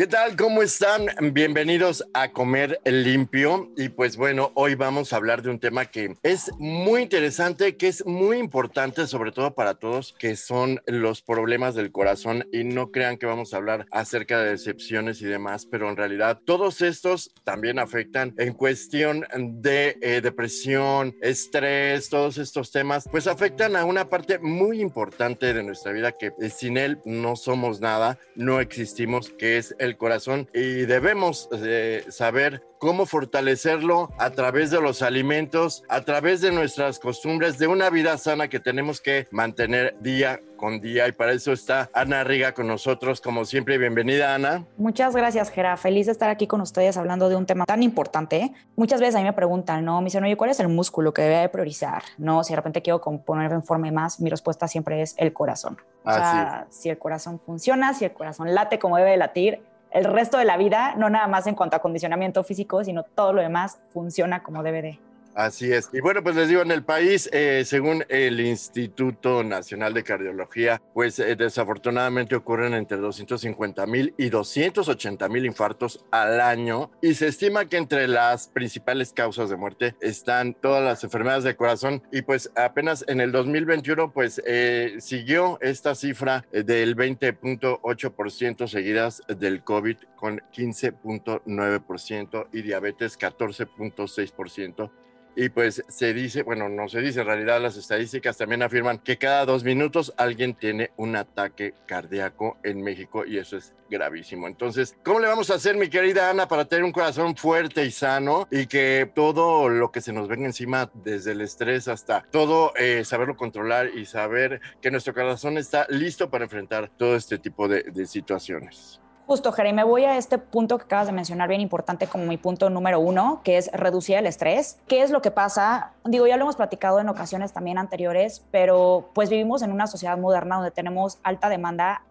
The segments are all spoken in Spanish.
¿Qué tal? ¿Cómo están? Bienvenidos a Comer Limpio. Y pues bueno, hoy vamos a hablar de un tema que es muy interesante, que es muy importante, sobre todo para todos, que son los problemas del corazón. Y no crean que vamos a hablar acerca de decepciones y demás, pero en realidad todos estos también afectan en cuestión de eh, depresión, estrés, todos estos temas, pues afectan a una parte muy importante de nuestra vida que eh, sin él no somos nada, no existimos, que es el corazón y debemos eh, saber cómo fortalecerlo a través de los alimentos, a través de nuestras costumbres, de una vida sana que tenemos que mantener día con día. Y para eso está Ana Riga con nosotros, como siempre. Bienvenida, Ana. Muchas gracias, Gera. Feliz de estar aquí con ustedes hablando de un tema tan importante. Muchas veces a mí me preguntan, ¿no? Me dicen, oye, ¿cuál es el músculo que debe priorizar? No, si de repente quiero poner en forma más, mi respuesta siempre es el corazón. O sea, si el corazón funciona, si el corazón late como debe latir, el resto de la vida, no nada más en cuanto a condicionamiento físico, sino todo lo demás funciona como debe de. Así es. Y bueno, pues les digo, en el país, eh, según el Instituto Nacional de Cardiología, pues eh, desafortunadamente ocurren entre 250 mil y 280 mil infartos al año. Y se estima que entre las principales causas de muerte están todas las enfermedades del corazón. Y pues apenas en el 2021, pues eh, siguió esta cifra del 20.8% seguidas del COVID con 15.9% y diabetes 14.6% y pues se dice, bueno, no se dice, en realidad las estadísticas también afirman que cada dos minutos alguien tiene un ataque cardíaco en México y eso es gravísimo. Entonces, ¿cómo le vamos a hacer, mi querida Ana, para tener un corazón fuerte y sano y que todo lo que se nos venga encima, desde el estrés hasta todo, eh, saberlo controlar y saber que nuestro corazón está listo para enfrentar todo este tipo de, de situaciones? Justo, Jerry, me voy a este punto que acabas de mencionar, bien importante como mi punto número uno, que es reducir el estrés. ¿Qué es lo que pasa? Digo, ya lo hemos platicado en ocasiones también anteriores, pero pues vivimos en una sociedad moderna donde tenemos alta demanda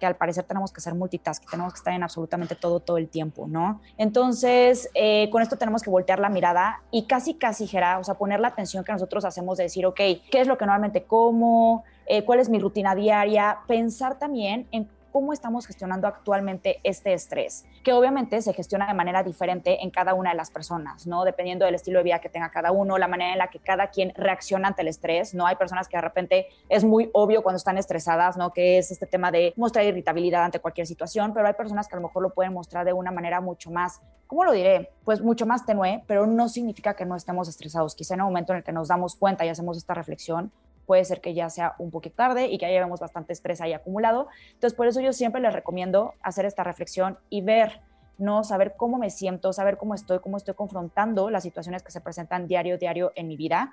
que al parecer tenemos que ser multitask, tenemos que estar en absolutamente todo, todo el tiempo, ¿no? Entonces, eh, con esto tenemos que voltear la mirada y casi, casi, Gera, o sea, poner la atención que nosotros hacemos de decir, ok, ¿qué es lo que normalmente como? Eh, ¿Cuál es mi rutina diaria? Pensar también en cómo estamos gestionando actualmente este estrés, que obviamente se gestiona de manera diferente en cada una de las personas, ¿no? Dependiendo del estilo de vida que tenga cada uno, la manera en la que cada quien reacciona ante el estrés, ¿no? Hay personas que de repente es muy obvio cuando están estresadas, ¿no? Que es este tema de mostrar irritabilidad ante cualquier situación, pero hay personas que a lo mejor lo pueden mostrar de una manera mucho más, ¿cómo lo diré? Pues mucho más tenue, pero no significa que no estemos estresados. Quizá en el momento en el que nos damos cuenta y hacemos esta reflexión, puede ser que ya sea un poquito tarde y que ya llevemos bastante estrés ahí acumulado. Entonces, por eso yo siempre les recomiendo hacer esta reflexión y ver, ¿no? Saber cómo me siento, saber cómo estoy, cómo estoy confrontando las situaciones que se presentan diario, diario en mi vida.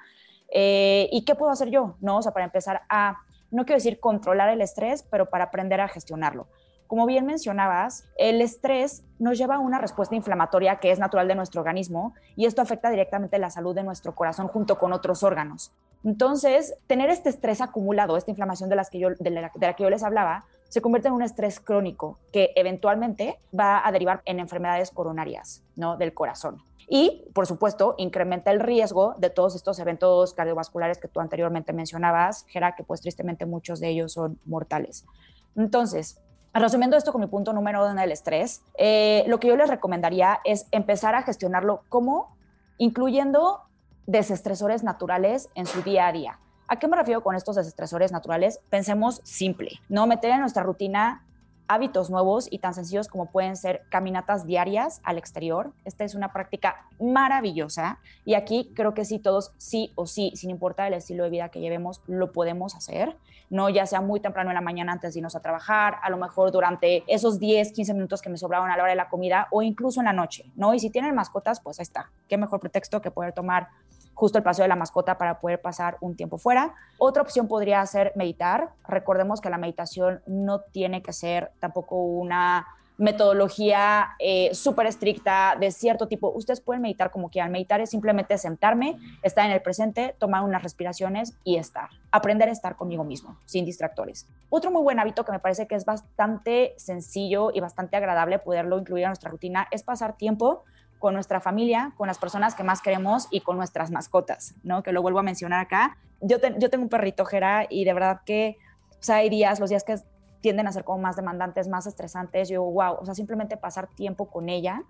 Eh, ¿Y qué puedo hacer yo? ¿No? O sea, para empezar a, no quiero decir controlar el estrés, pero para aprender a gestionarlo. Como bien mencionabas, el estrés nos lleva a una respuesta inflamatoria que es natural de nuestro organismo y esto afecta directamente la salud de nuestro corazón junto con otros órganos. Entonces, tener este estrés acumulado, esta inflamación de, las que yo, de, la, que yo les hablaba, se convierte en un estrés crónico que eventualmente va a derivar en enfermedades coronarias ¿no? del corazón. Y, por supuesto, incrementa el riesgo de todos estos eventos cardiovasculares que tú anteriormente mencionabas, Gera, que pues tristemente muchos de ellos son mortales. Entonces, Resumiendo esto con mi punto número uno del estrés, eh, lo que yo les recomendaría es empezar a gestionarlo como incluyendo desestresores naturales en su día a día. ¿A qué me refiero con estos desestresores naturales? Pensemos simple, ¿no? Meter en nuestra rutina hábitos nuevos y tan sencillos como pueden ser caminatas diarias al exterior. Esta es una práctica maravillosa y aquí creo que sí todos, sí o sí, sin importar el estilo de vida que llevemos, lo podemos hacer, no ya sea muy temprano en la mañana antes de irnos a trabajar, a lo mejor durante esos 10, 15 minutos que me sobraron a la hora de la comida o incluso en la noche, ¿no? Y si tienen mascotas, pues ahí está. Qué mejor pretexto que poder tomar justo el paseo de la mascota para poder pasar un tiempo fuera. Otra opción podría ser meditar. Recordemos que la meditación no tiene que ser tampoco una metodología eh, súper estricta de cierto tipo. Ustedes pueden meditar como quieran. Meditar es simplemente sentarme, estar en el presente, tomar unas respiraciones y estar. Aprender a estar conmigo mismo, sin distractores. Otro muy buen hábito que me parece que es bastante sencillo y bastante agradable poderlo incluir en nuestra rutina es pasar tiempo con nuestra familia, con las personas que más queremos y con nuestras mascotas, ¿no? Que lo vuelvo a mencionar acá. Yo, yo tengo un perrito, Jera, y de verdad que, o sea, hay días, los días que tienden a ser como más demandantes, más estresantes, yo, wow, o sea, simplemente pasar tiempo con ella,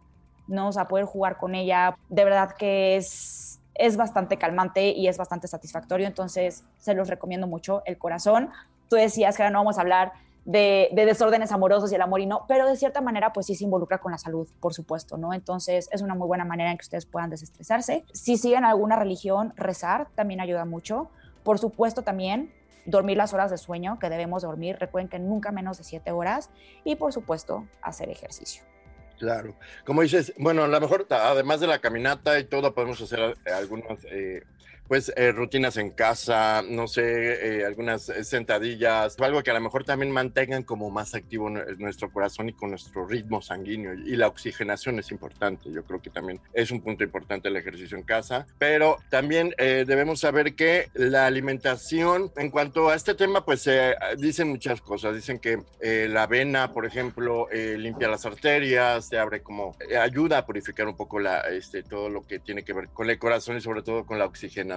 ¿no? O sea, poder jugar con ella, de verdad que es, es bastante calmante y es bastante satisfactorio, entonces se los recomiendo mucho, el corazón. Tú decías ahora no vamos a hablar de, desórdenes amorosos y el amor y no, pero de cierta manera pues sí se involucra con la salud, por supuesto, ¿no? Entonces es una muy buena manera en que ustedes puedan desestresarse. Si siguen alguna religión, rezar también ayuda mucho. Por supuesto también dormir las horas de sueño que debemos dormir, recuerden que nunca menos de siete horas y por supuesto hacer ejercicio. Claro, como dices, bueno, a lo mejor además de la caminata y todo, podemos hacer algunas eh, pues eh, rutinas en casa, no sé, eh, algunas eh, sentadillas, algo que a lo mejor también mantengan como más activo nuestro corazón y con nuestro ritmo sanguíneo. Y la oxigenación es importante, yo creo que también es un punto importante el ejercicio en casa, pero también debemos saber que la alimentación, en cuanto a este tema, pues se dicen muchas cosas, dicen que la avena, por ejemplo, limpia las arterias, te abre como, ayuda a purificar un poco la, este, todo lo que tiene que ver con el corazón y sobre todo con la oxigenación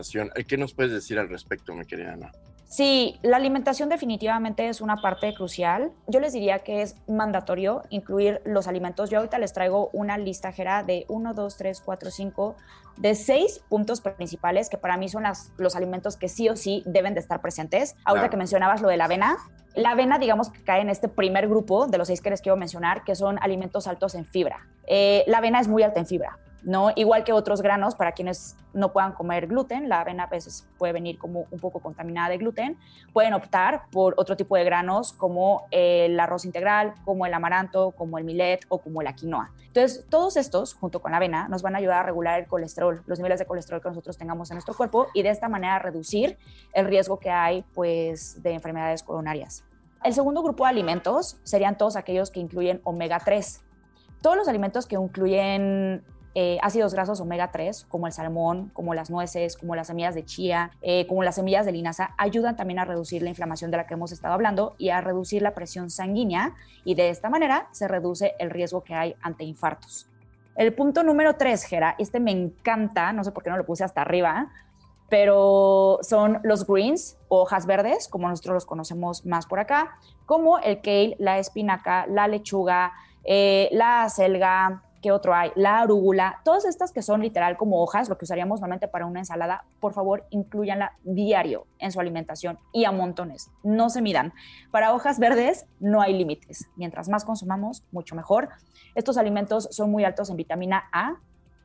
¿Qué nos puedes decir al respecto, mi querida Ana? Sí, la alimentación definitivamente es una parte crucial. Yo les diría que es mandatorio incluir los alimentos. Yo ahorita les traigo una lista Jera, de 1, 2, 3, 4, 5, de seis puntos principales que para mí son los alimentos que sí o sí deben de estar presentes. Ahorita que mencionabas lo de la avena, la avena, digamos que cae en este primer grupo de los seis que les quiero mencionar, que son alimentos altos en fibra. Eh, la avena es muy alta en fibra. ¿No? Igual que otros granos, para quienes no puedan comer gluten, la avena a veces puede venir como un poco contaminada de gluten, pueden optar por otro tipo de granos como el arroz integral, como el amaranto, como el millet o como la quinoa. Entonces, todos estos, junto con la avena, nos van a ayudar a regular el colesterol, los niveles de colesterol que nosotros tengamos en nuestro cuerpo y de esta manera reducir el riesgo que hay pues, de enfermedades coronarias. El segundo grupo de alimentos serían todos aquellos que incluyen omega 3. Todos los alimentos que incluyen eh, ácidos grasos omega 3, como el salmón, como las nueces, como las semillas de chía, eh, como las semillas de linaza, ayudan también a reducir la inflamación de la que hemos estado hablando y a reducir la presión sanguínea y de esta manera se reduce el riesgo que hay ante infartos. El punto número 3, Gera, este me encanta, no sé por qué no lo puse hasta arriba, pero son los greens, hojas verdes, como nosotros los conocemos más por acá, como el kale, la espinaca, la lechuga, eh, la acelga, ¿Qué otro hay? La arúgula, todas estas que son literal como hojas, lo que usaríamos normalmente para una ensalada, por favor, incluyanla diario en su alimentación y a montones. No se midan. Para hojas verdes no hay límites. Mientras más consumamos, mucho mejor. Estos alimentos son muy altos en vitamina A,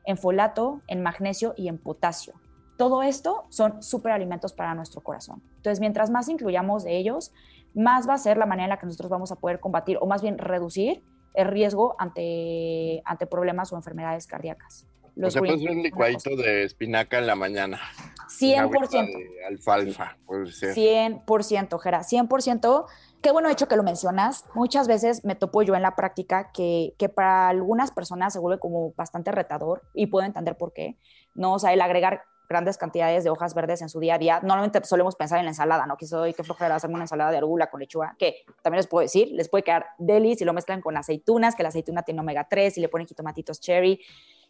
en folato, en magnesio y en potasio. Todo esto son superalimentos para nuestro corazón. Entonces, mientras más incluyamos de ellos, más va a ser la manera en la que nosotros vamos a poder combatir o más bien reducir el riesgo ante, ante problemas o enfermedades cardíacas. Los o sea, puede un licuadito de espinaca en la mañana. 100%. De alfalfa, puede ser. 100%, Jera, 100%. Qué bueno hecho que lo mencionas. Muchas veces me topo yo en la práctica que, que para algunas personas se vuelve como bastante retador y puedo entender por qué. No, o sea, el agregar grandes cantidades de hojas verdes en su día a día. Normalmente solemos pensar en la ensalada, ¿no? Que soy, qué flojera hacerme una ensalada de arugula con lechuga, que también les puedo decir, les puede quedar deli si lo mezclan con aceitunas, que la aceituna tiene omega 3, y le ponen jitomatitos cherry.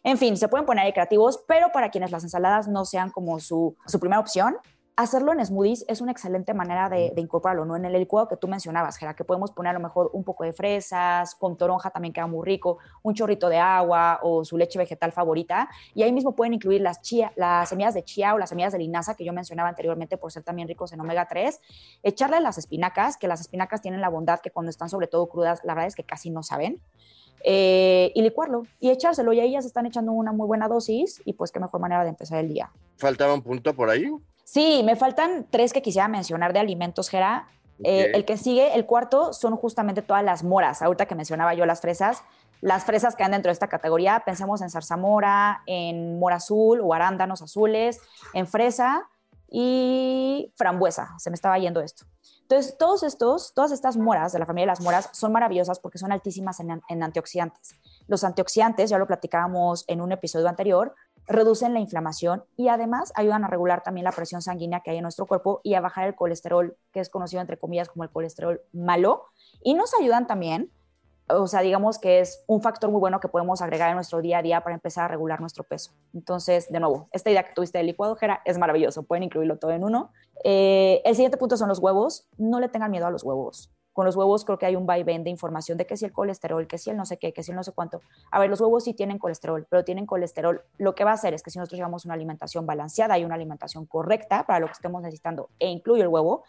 En fin, se pueden poner creativos, pero para quienes las ensaladas no sean como su, su primera opción, hacerlo en smoothies es una excelente manera de, incorporarlo, ¿no? En el licuado que tú mencionabas, Gera, que podemos poner a lo mejor un poco de fresas, con toronja también queda muy rico, un chorrito de agua o su leche vegetal favorita. Y ahí mismo pueden incluir las, chía, las semillas de chía o las semillas de linaza que yo mencionaba anteriormente por ser también ricos en omega 3. Echarle las espinacas, que las espinacas tienen la bondad que cuando están sobre todo crudas, la verdad es que casi no saben. Eh, y licuarlo y echárselo. Y ahí ya se están echando una muy buena dosis y pues qué mejor manera de empezar el día. ¿Faltaba un punto por ahí? Sí, me faltan tres que quisiera mencionar de alimentos, Gera. Eh, el que sigue, el cuarto, son justamente todas las moras. Ahorita que mencionaba yo las fresas, las fresas que andan dentro de esta categoría, pensemos en zarzamora, en mora azul o arándanos azules, en fresa y frambuesa. Se me estaba yendo esto. Entonces, todos estos, todas estas moras de la familia de las moras son maravillosas porque son altísimas en, en antioxidantes. Los antioxidantes, ya lo platicábamos en un episodio anterior, reducen la inflamación y además ayudan a regular también la presión sanguínea que hay en nuestro cuerpo y a bajar el colesterol, que es conocido entre comillas como el colesterol malo. Y nos ayudan también, o sea, digamos que es un factor muy bueno que podemos agregar en nuestro día a día para empezar a regular nuestro peso. Entonces, de nuevo, esta idea que tuviste del licuado, Jera, es maravilloso, pueden incluirlo todo en uno. Eh, el siguiente punto son los huevos. No le tengan miedo a los huevos con los huevos creo que hay un vaivén de información de que si el colesterol, que si el no sé qué, que si el no sé cuánto. A ver, los huevos sí tienen colesterol, pero tienen colesterol. Lo que va a hacer es que si nosotros llevamos una alimentación balanceada y una alimentación correcta para lo que estemos necesitando e incluye el huevo,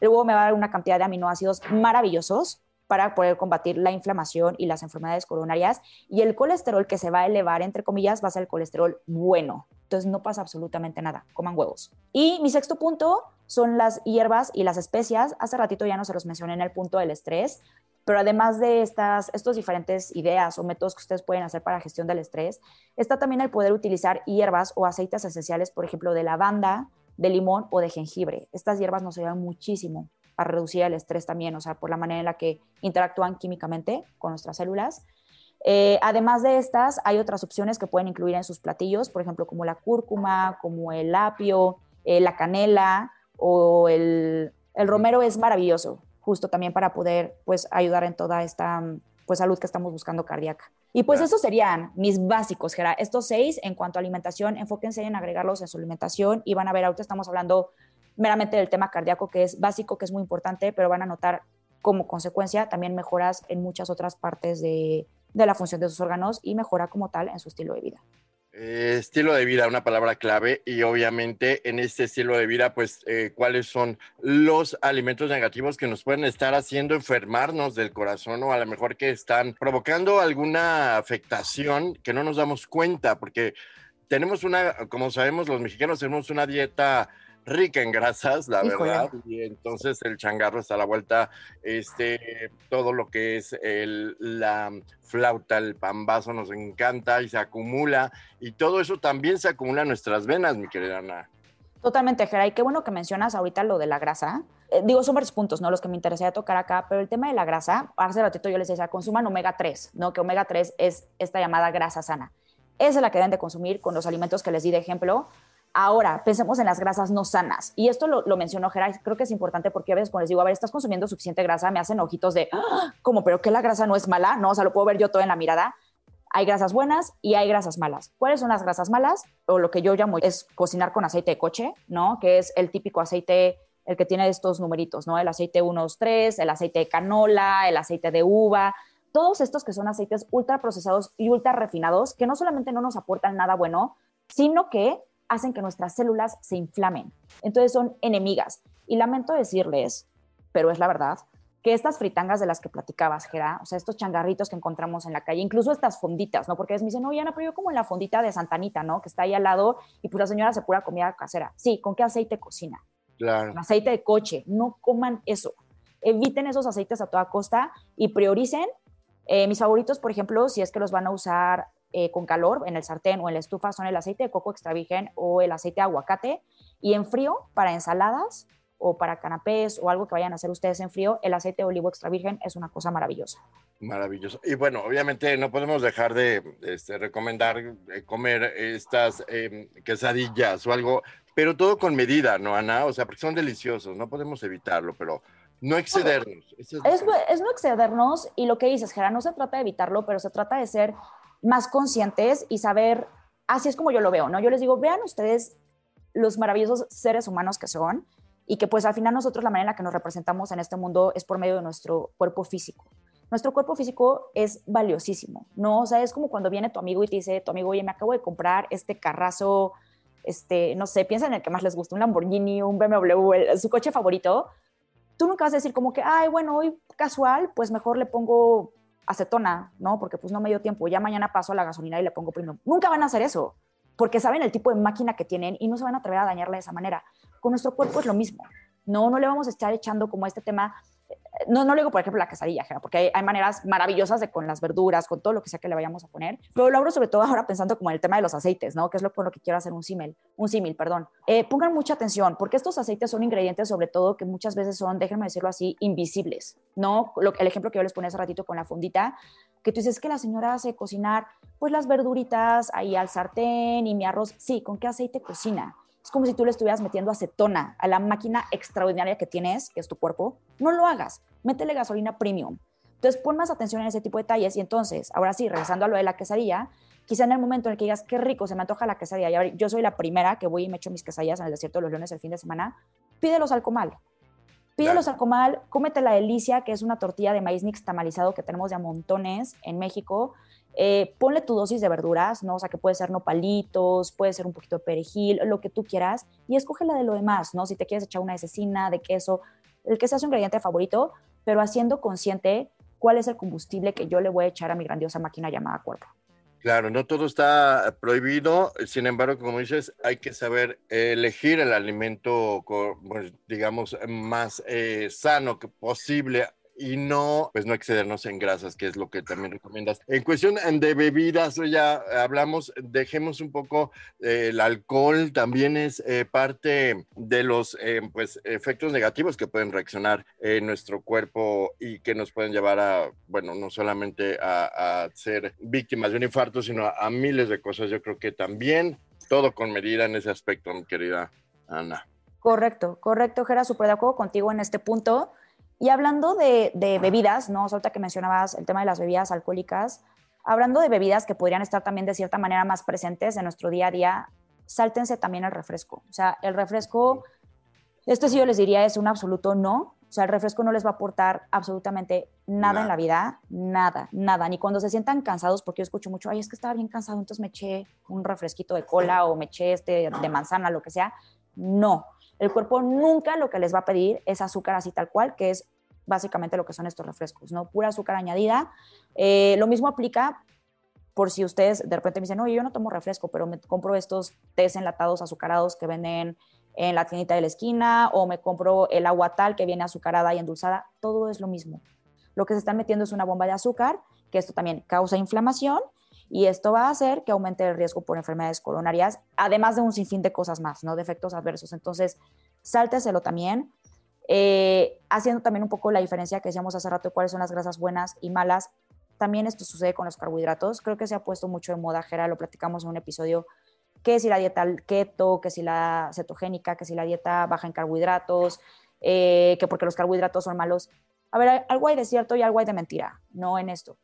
el huevo me va a dar una cantidad de aminoácidos maravillosos para poder combatir la inflamación y las enfermedades coronarias. Y el colesterol que se va a elevar, entre comillas, va a ser el colesterol bueno. Entonces no pasa absolutamente nada. Coman huevos. Y mi sexto punto son las hierbas y las especias. Hace ratito ya no se los mencioné en el punto del estrés, pero además de estas estos diferentes ideas o métodos que ustedes pueden hacer para gestión del estrés, está también el poder utilizar hierbas o aceites esenciales, por ejemplo, de lavanda, de limón o de jengibre. Estas hierbas nos ayudan muchísimo a reducir el estrés también, o sea, por la manera en la que interactúan químicamente con nuestras células. Eh, además de estas, hay otras opciones que pueden incluir en sus platillos, por ejemplo, como la cúrcuma, como el apio, eh, la canela o el, el, romero es maravilloso, justo también para poder pues, ayudar en toda esta pues, salud que estamos buscando cardíaca. Y pues esos serían mis básicos, Gera. Estos seis en cuanto a alimentación, enfóquense en agregarlos en su alimentación y van a ver, ahorita estamos hablando meramente del tema cardíaco, que es básico, que es muy importante, pero van a notar como consecuencia también mejoras en muchas otras partes de, de la función de sus órganos y mejora como tal en su estilo de vida. Eh, estilo de vida, una palabra clave, y obviamente en este estilo de vida, pues, eh, ¿cuáles son los alimentos negativos que nos pueden estar haciendo enfermarnos del corazón o a lo mejor que están provocando alguna afectación que no nos damos cuenta? Porque tenemos una, como sabemos, los mexicanos tenemos una dieta rica en grasas, la verdad, y entonces el changarro está a la vuelta, este, todo lo que es el, la flauta, el pambazo nos encanta y se acumula, y todo eso también se acumula en nuestras venas, mi querida Ana. Totalmente, Geray, qué bueno que mencionas ahorita lo de la grasa. Eh, digo, son varios puntos, ¿no? Los que me interesaría tocar acá, pero el tema de la grasa, hace ratito yo les decía, consuman omega 3, ¿no? Que omega 3 es esta llamada grasa sana. Esa es la que deben de consumir con los alimentos que les di de ejemplo, Ahora, pensemos en las grasas no sanas. Y esto lo, mencionó Geray, creo que es importante porque a veces cuando les digo, a ver, estás consumiendo suficiente grasa, me hacen ojitos de, ¡Ah! como, pero que la grasa no es mala, ¿no? O sea, lo puedo ver yo todo en la mirada. Hay grasas buenas y hay grasas malas. ¿Cuáles son las grasas malas? O lo que yo llamo es cocinar con aceite de coche, ¿no? Que es el típico aceite, el que tiene estos numeritos, ¿no? El aceite 123, el aceite de canola, el aceite de uva, todos estos que son aceites ultra procesados y ultra refinados, que no solamente no nos aportan nada bueno, sino que hacen que nuestras células se inflamen. Entonces son enemigas. Y lamento decirles, pero es la verdad, que estas fritangas de las que platicabas, Gera, o sea, estos changarritos que encontramos en la calle, incluso estas fonditas, ¿no? Porque me dicen, no, Ana, pero yo como en la fondita de Santanita, ¿no? Que está ahí al lado y pues la señora se pura comida casera. Sí, ¿con qué aceite cocina? Claro. Con aceite de coche. No coman eso. Eviten esos aceites a toda costa y prioricen. Eh, mis favoritos, por ejemplo, si es que los van a usar eh, con calor en el sartén o en la estufa son el aceite de coco extra virgen o el aceite de aguacate. Y en frío, para ensaladas o para canapés o algo que vayan a hacer ustedes en frío, el aceite de olivo extra virgen es una cosa maravillosa. Maravilloso. Y bueno, obviamente no podemos dejar de este, recomendar eh, comer estas em, quesadillas o algo, pero todo con medida, ¿no, Ana? O sea, porque son deliciosos, no podemos evitarlo, pero no excedernos. Es, es, no excedernos y lo que dices, Gerard, no se trata de evitarlo, pero se trata de ser más conscientes y saber, así es como yo lo veo, ¿no? Yo les digo, vean ustedes los maravillosos seres humanos que son y que pues al final nosotros la manera en la que nos representamos en este mundo es por medio de nuestro cuerpo físico. Nuestro cuerpo físico es valiosísimo, ¿no? O sea, es como cuando viene tu amigo y te dice, tu amigo, oye, me acabo de comprar este carrazo, este, no sé, piensa en el que más les gusta, un Lamborghini, un BMW, su coche favorito. Tú nunca vas a decir como que, ay, bueno, hoy casual, pues mejor le pongo acetona, ¿no? Porque pues no me dio tiempo, ya mañana paso a la gasolina y le pongo premium. Nunca van a hacer eso, porque saben el tipo de máquina que tienen y no se van a atrever a dañarla de esa manera. Con nuestro cuerpo es lo mismo. No, no le vamos a estar echando como este tema no, no le digo, por ejemplo, la quesadilla, porque hay, maneras maravillosas de con las verduras, con todo lo que sea que le vayamos a poner, pero lo abro sobre todo ahora pensando como en el tema de los aceites, ¿no? Que es lo con lo que quiero hacer un símil, un símil, perdón. Eh, pongan mucha atención, porque estos aceites son ingredientes, sobre todo, que muchas veces son, déjenme decirlo así, invisibles, ¿no? Lo, el ejemplo que yo les ponía hace ratito con la fundita, que tú dices que la señora hace cocinar, pues las verduritas ahí al sartén y mi arroz, sí, ¿con qué aceite cocina? Es como si tú le estuvieras metiendo acetona a la máquina extraordinaria que tienes, que es tu cuerpo. No lo hagas. Métele gasolina premium. Entonces, pon más atención en ese tipo de detalles. Y entonces, ahora sí, regresando a lo de la quesadilla, quizá en el momento en el que digas, qué rico, se me antoja la quesadilla. Y yo soy la primera que voy y me echo mis quesadillas en el desierto de los leones el fin de semana. Pídelos al comal. Pídelos al comal, cómete la delicia, que es una tortilla de maíz nixtamalizado que tenemos de a montones en México. Eh, ponle tu dosis de verduras, ¿no? O sea, que puede ser nopalitos, puede ser un poquito de perejil, lo que tú quieras, y escoge la de lo demás, ¿no? Si te quieres echar una de cecina, de queso, el que sea su ingrediente favorito, pero haciendo consciente cuál es el combustible que yo le voy a echar a mi grandiosa máquina llamada cuerpo. Claro, no todo está prohibido, sin embargo, como dices, hay que saber elegir el alimento, pues, digamos, más eh, sano que posible y no, pues no excedernos en grasas, que es lo que también recomiendas. En cuestión de bebidas, ya hablamos, dejemos un poco eh, el alcohol, también es eh, parte de los eh, pues, efectos negativos que pueden reaccionar en nuestro cuerpo y que nos pueden llevar a, bueno, no solamente a, ser víctimas de un infarto, sino a, miles de cosas. Yo creo que también todo con medida en ese aspecto, mi querida Ana. Correcto, correcto, Gera, súper de acuerdo contigo en este punto. Y hablando de, bebidas, ¿no? Ahorita que mencionabas el tema de las bebidas alcohólicas, hablando de bebidas que podrían estar también de cierta manera más presentes en nuestro día a día, sáltense también el refresco. O sea, el refresco, esto sí yo les diría es un absoluto no. O sea, el refresco no les va a aportar absolutamente nada, en la vida, nada, nada. Ni cuando se sientan cansados, porque yo escucho mucho, ay, es que estaba bien cansado, entonces me eché un refresquito de cola o me eché este de manzana, lo que sea. No. El cuerpo nunca lo que les va a pedir es azúcar así tal cual, que es básicamente lo que son estos refrescos, ¿no? Pura azúcar añadida. Eh, lo mismo aplica por si ustedes de repente me dicen, no, yo no tomo refresco, pero me compro estos tés enlatados azucarados que venden en la tiendita de la esquina o me compro el agua tal que viene azucarada y endulzada, todo es lo mismo. Lo que se están metiendo es una bomba de azúcar, que esto también causa inflamación y esto va a hacer que aumente el riesgo por enfermedades coronarias, además de un sinfín de cosas más, ¿no? De efectos adversos. Entonces, sálteselo también, eh, haciendo también un poco la diferencia que decíamos hace rato cuáles son las grasas buenas y malas. También esto sucede con los carbohidratos. Creo que se ha puesto mucho de moda, Gera, lo platicamos en un episodio, que si la dieta keto, que si la cetogénica, que si la dieta baja en carbohidratos, eh, que porque los carbohidratos son malos. A ver, algo hay de cierto y algo hay de mentira, no en esto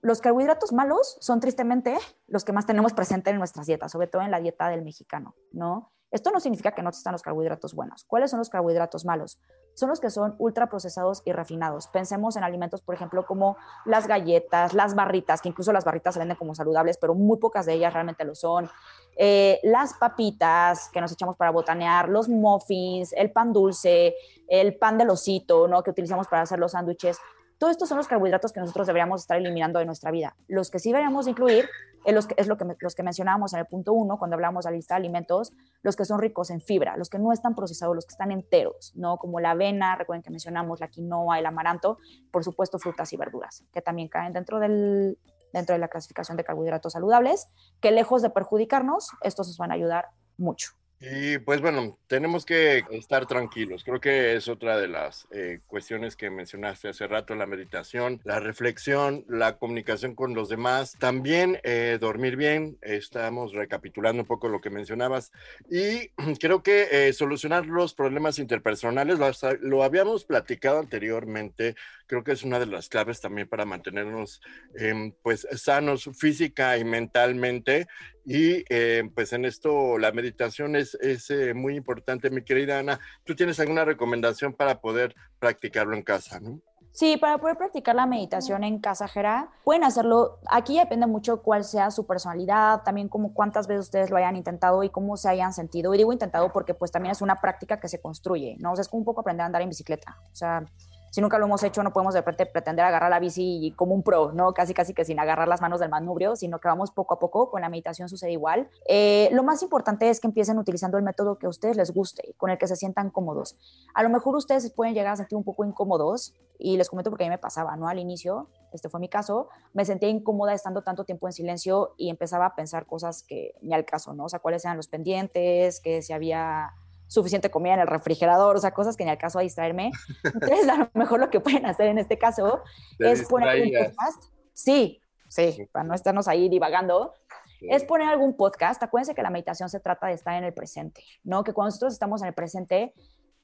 los carbohidratos malos son tristemente los que más tenemos presente en nuestras dietas, sobre todo en la dieta del mexicano, ¿no? Esto no significa que no existan los carbohidratos buenos. ¿Cuáles son los carbohidratos malos? Son los que son ultraprocesados y refinados. Pensemos en alimentos, por ejemplo, como las galletas, las barritas, que incluso las barritas se venden como saludables, pero muy pocas de ellas realmente lo son. Eh, las papitas que nos echamos para botanear, los muffins, el pan dulce, el pan del osito, ¿no? Que utilizamos para hacer los sándwiches. Todos estos son los carbohidratos que nosotros deberíamos estar eliminando de nuestra vida. Los que sí deberíamos incluir es, los que, es lo que, los que mencionábamos en el punto uno, cuando hablábamos de la lista de alimentos, los que son ricos en fibra, los que no están procesados, los que están enteros, ¿no? Como la avena, recuerden que mencionamos la quinoa, el amaranto, por supuesto frutas y verduras, que también caen dentro del, dentro de la clasificación de carbohidratos saludables, que lejos de perjudicarnos, estos nos van a ayudar mucho. Y pues bueno, tenemos que estar tranquilos. Creo que es otra de las eh, cuestiones que mencionaste hace rato, la meditación, la reflexión, la comunicación con los demás, también eh, dormir bien. Estamos recapitulando un poco lo que mencionabas y creo que eh, solucionar los problemas interpersonales, lo, lo, habíamos platicado anteriormente, creo que es una de las claves también para mantenernos em, pues sanos física y mentalmente Y eh, pues en esto la meditación es, es eh, muy importante, mi querida Ana. ¿Tú tienes alguna recomendación para poder practicarlo en casa, no? Sí, para poder practicar la meditación en casa, Jera, pueden hacerlo. Aquí depende mucho cuál sea su personalidad, también como cuántas veces ustedes lo hayan intentado y cómo se hayan sentido. Y digo intentado porque pues también es una práctica que se construye, ¿no? O sea, es como un poco aprender a andar en bicicleta. O sea, si nunca lo hemos hecho, no podemos de repente pretender agarrar la bici como un pro, ¿no? Casi, casi que sin agarrar las manos del manubrio, sino que vamos poco a poco. Con la meditación sucede igual. Eh, lo más importante es que empiecen utilizando el método que a ustedes les guste, con el que se sientan cómodos. A lo mejor ustedes pueden llegar a sentir un poco incómodos, y les comento porque a mí me pasaba, ¿no? Al inicio, este fue mi caso, me sentía incómoda estando tanto tiempo en silencio y empezaba a pensar cosas que ni al caso, ¿no? O sea, cuáles eran los pendientes, que si había suficiente comida en el refrigerador, o sea, cosas que ni al caso a distraerme. Entonces, a lo mejor lo que pueden hacer en este caso es poner algún podcast. Sí, sí, para no estarnos ahí divagando. Es poner algún podcast. Acuérdense que la meditación se trata de estar en el presente, ¿no? Que cuando nosotros estamos en el presente,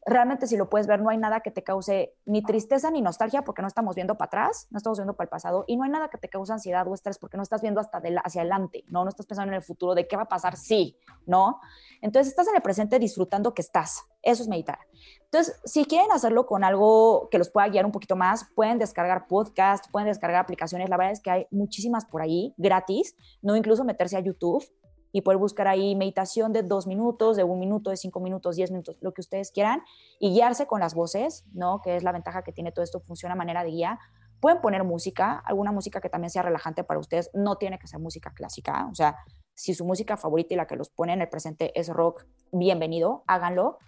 realmente si lo puedes ver, no hay nada que te cause ni tristeza ni nostalgia porque no estamos viendo para atrás, no estamos viendo para el pasado y no hay nada que te cause ansiedad o estrés porque no estás viendo hasta hacia adelante, ¿no? No estás pensando en el futuro de qué va a pasar, sí, ¿no? Entonces estás en el presente disfrutando que estás. Eso es meditar. Entonces, si quieren hacerlo con algo que los pueda guiar un poquito más, pueden descargar podcast, pueden descargar aplicaciones. La verdad es que hay muchísimas por ahí gratis, no incluso meterse a YouTube y poder buscar ahí meditación de dos minutos, de un minuto, de cinco minutos, diez minutos, lo que ustedes quieran, y guiarse con las voces, ¿no? Que es la ventaja que tiene todo esto, funciona a manera de guía. Pueden poner música, alguna música que también sea relajante para ustedes, no tiene que ser música clásica, o sea, si su música favorita y la que los pone en el presente es rock, bienvenido, háganlo,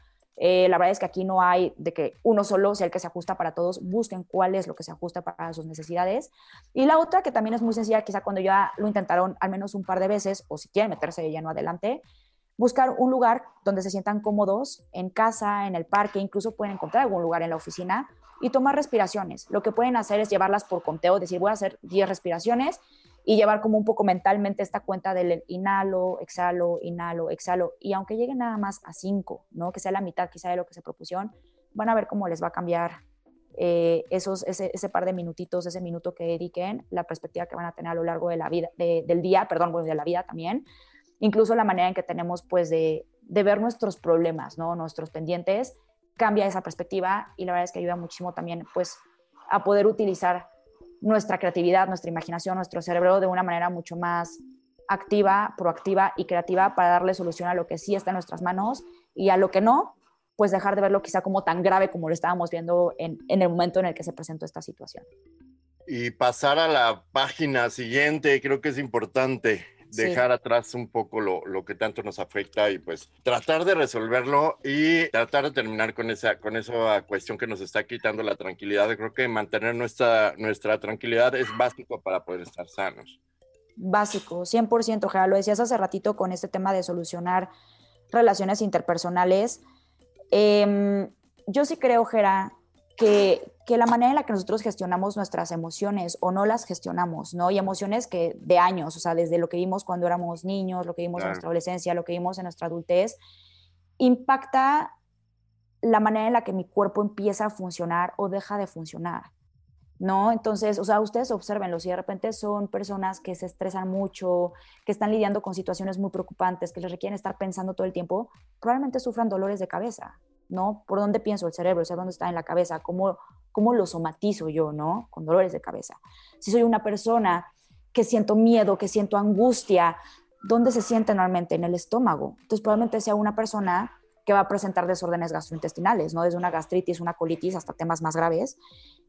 eh, la verdad es que aquí no hay de que uno solo sea el que se ajusta para todos, busquen cuál es lo que se ajusta para sus necesidades. Y la otra, que también es muy sencilla, quizá cuando ya lo intentaron al menos un par de veces, o si quieren meterse de lleno adelante, buscar un lugar donde se sientan cómodos, en casa, en el parque, incluso pueden encontrar algún lugar en la oficina y tomar respiraciones. Lo que pueden hacer es llevarlas por conteo, decir, voy a hacer 10 respiraciones y llevar como un poco mentalmente esta cuenta del inhalo, exhalo, inhalo, exhalo. Y aunque lleguen nada más a cinco, ¿no? que sea la mitad quizá de lo que se propusieron, van a ver cómo les va a cambiar eh, esos, ese, ese, par de minutitos, ese minuto que dediquen, la perspectiva que van a tener a lo largo de la vida, del día, perdón, bueno, de la vida también. Incluso la manera en que tenemos pues de, de ver nuestros problemas, ¿no? nuestros pendientes, cambia esa perspectiva y la verdad es que ayuda muchísimo también pues a poder utilizar nuestra creatividad, nuestra imaginación, nuestro cerebro de una manera mucho más activa, proactiva y creativa para darle solución a lo que sí está en nuestras manos y a lo que no, pues dejar de verlo quizá como tan grave como lo estábamos viendo en, el momento en el que se presentó esta situación. Y pasar a la página siguiente, creo que es importante dejar atrás un poco lo, lo, que tanto nos afecta y pues tratar de resolverlo y tratar de terminar con esa, con esa cuestión que nos está quitando la tranquilidad. Creo que mantener nuestra, nuestra tranquilidad es básico para poder estar sanos. Básico, 100%, Jera. Lo decías hace ratito con este tema de solucionar relaciones interpersonales. Eh, yo sí creo, Jera, que, la manera en la que nosotros gestionamos nuestras emociones o no las gestionamos, ¿no? Y emociones que de años, o sea, desde lo que vimos cuando éramos niños, lo que vimos en nuestra adolescencia, lo que vimos en nuestra adultez, impacta la manera en la que mi cuerpo empieza a funcionar o deja de funcionar. ¿no? Entonces, o sea, ustedes observenlo, si de repente son personas que se estresan mucho, que están lidiando con situaciones muy preocupantes, que les requieren estar pensando todo el tiempo, probablemente sufran dolores de cabeza, ¿no? ¿Por dónde pienso el cerebro? O sea, ¿dónde está en la cabeza? ¿Cómo, cómo lo somatizo yo, ¿no? Con dolores de cabeza. Si soy una persona que siento miedo, que siento angustia, ¿dónde se siente normalmente? En el estómago. Entonces, probablemente sea una persona que va a presentar desórdenes gastrointestinales, ¿no? Desde una gastritis, una colitis, hasta temas más graves.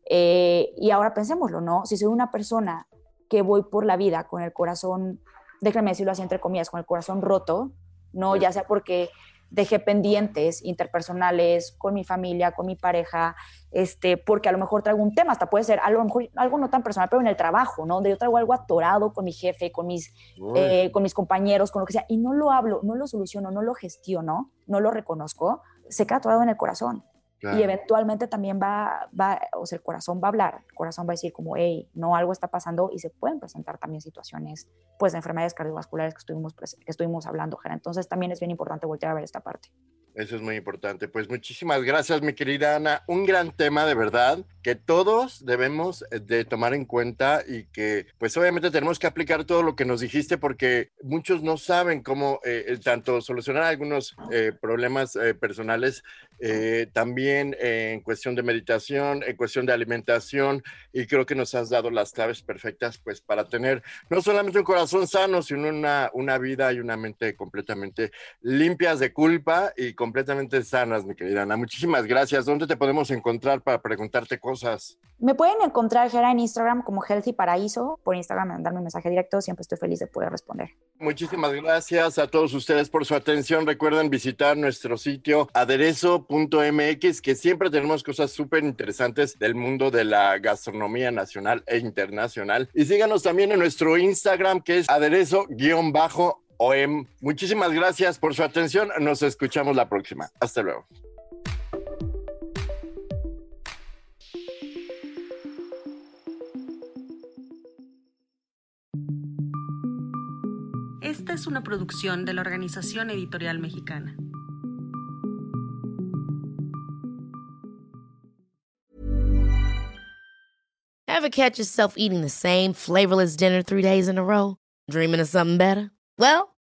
Eh, y ahora pensémoslo, ¿no? Si soy una persona que voy por la vida con el corazón, déjenme decirlo así entre comillas, con el corazón roto, ¿no? Ya sea porque dejé pendientes interpersonales con mi familia, con mi pareja, este, porque a lo mejor traigo un tema, hasta puede ser a lo mejor algo no tan personal, pero en el trabajo, ¿no? Donde yo traigo algo atorado con mi jefe, con mis, eh, con mis compañeros, con lo que sea, y no lo hablo, no lo soluciono, no lo gestiono, no lo reconozco, se queda atorado en el corazón. Y eventualmente también va, va, o sea, el corazón va a hablar, el corazón va a decir como, hey, no, algo está pasando y se pueden presentar también situaciones, pues, de enfermedades cardiovasculares que estuvimos, que estuvimos hablando, Jera. Entonces también es bien importante voltear a ver esta parte. Eso es muy importante. Pues muchísimas gracias, mi querida Ana. Un gran tema de verdad que todos debemos de tomar en cuenta y que pues obviamente tenemos que aplicar todo lo que nos dijiste porque muchos no saben cómo eh, tanto solucionar algunos eh, problemas eh, personales, también en cuestión de meditación, en cuestión de alimentación y creo que nos has dado las claves perfectas pues para tener no solamente un corazón sano, sino una, una vida y una mente completamente limpias de culpa y completamente sanas, mi querida Ana. Muchísimas gracias. ¿Dónde te podemos encontrar para preguntarte cosas? Me pueden encontrar, Gera, en Instagram como Healthy Paraíso. Por Instagram, mandarme un mensaje directo. Siempre estoy feliz de poder responder. Muchísimas gracias a todos ustedes por su atención. Recuerden visitar nuestro sitio aderezo.mx, que siempre tenemos cosas súper interesantes del mundo de la gastronomía nacional e internacional. Y síganos también en nuestro Instagram, que es aderezo-bajo OEM. Muchísimas gracias por su atención. Nos escuchamos la próxima. Hasta luego. Esta es una producción de la Organización Editorial Mexicana. Ever catch yourself eating the same flavorless dinner three days in a row? Dreaming of something better? Well,